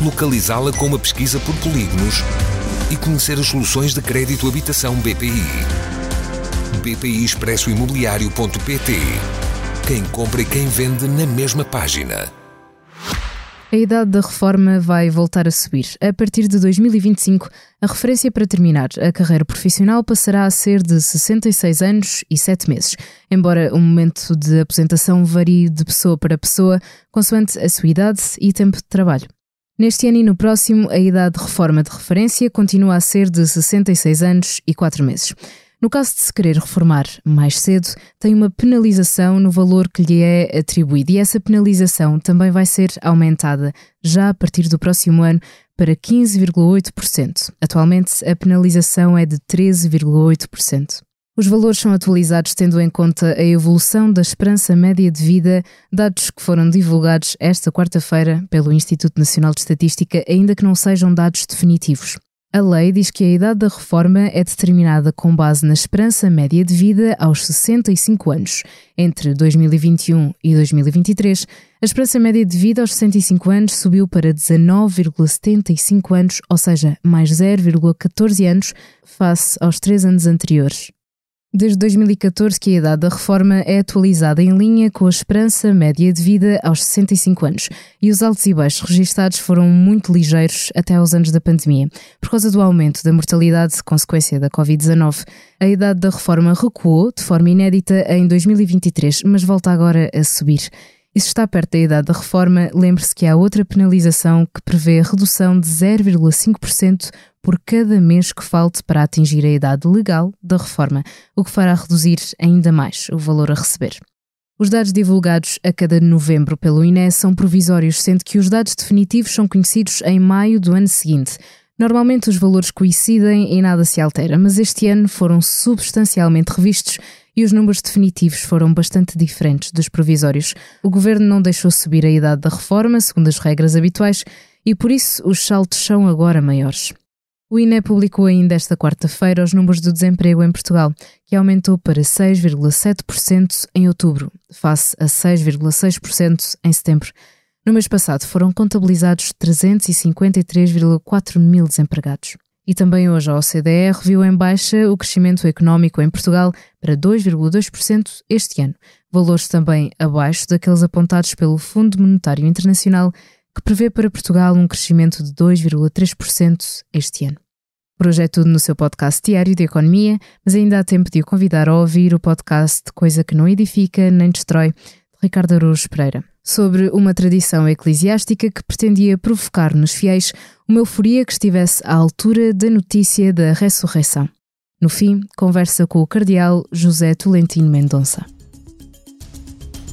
localizá-la com uma pesquisa por polígonos e conhecer as soluções de crédito habitação BPI. BPI Expresso Imobiliário.pt Quem compra e quem vende na mesma página. A idade da reforma vai voltar a subir. A partir de 2025, a referência para terminar a carreira profissional passará a ser de 66 anos e 7 meses, embora o momento de aposentação varie de pessoa para pessoa, consoante a sua idade e tempo de trabalho. Neste ano e no próximo, a idade de reforma de referência continua a ser de 66 anos e 4 meses. No caso de se querer reformar mais cedo, tem uma penalização no valor que lhe é atribuído e essa penalização também vai ser aumentada já a partir do próximo ano para 15,8%. Atualmente, a penalização é de 13,8%. Os valores são atualizados tendo em conta a evolução da esperança média de vida, dados que foram divulgados esta quarta-feira pelo Instituto Nacional de Estatística, ainda que não sejam dados definitivos. A lei diz que a idade da reforma é determinada com base na esperança média de vida aos 65 anos. Entre 2021 e 2023, a esperança média de vida aos 65 anos subiu para 19,75 anos, ou seja, mais 0,14 anos face aos três anos anteriores. Desde 2014 que a idade da reforma é atualizada em linha com a esperança média de vida aos 65 anos e os altos e baixos registados foram muito ligeiros até aos anos da pandemia. Por causa do aumento da mortalidade consequência da Covid-19, a idade da reforma recuou de forma inédita em 2023, mas volta agora a subir. E se está perto da idade da reforma, lembre-se que há outra penalização que prevê a redução de 0,5% por cada mês que falte para atingir a idade legal da reforma, o que fará reduzir ainda mais o valor a receber. Os dados divulgados a cada novembro pelo INE são provisórios, sendo que os dados definitivos são conhecidos em maio do ano seguinte. Normalmente os valores coincidem e nada se altera, mas este ano foram substancialmente revistos e os números definitivos foram bastante diferentes dos provisórios. O governo não deixou subir a idade da reforma, segundo as regras habituais, e por isso os saltos são agora maiores. O INE publicou ainda esta quarta-feira os números do desemprego em Portugal, que aumentou para 6,7% em outubro, face a 6,6% em setembro. No mês passado foram contabilizados 353,4 mil desempregados. E também hoje a OCDE reviu em baixa o crescimento económico em Portugal para 2,2% este ano, valores também abaixo daqueles apontados pelo Fundo Monetário Internacional, que prevê para Portugal um crescimento de 2,3% este ano. Por hoje é tudo no seu podcast diário de economia, mas ainda há tempo de o convidar a ouvir o podcast Coisa que não edifica nem destrói, de Ricardo Araújo Pereira sobre uma tradição eclesiástica que pretendia provocar nos fiéis uma euforia que estivesse à altura da notícia da ressurreição. No fim, conversa com o cardeal José Tolentino Mendonça.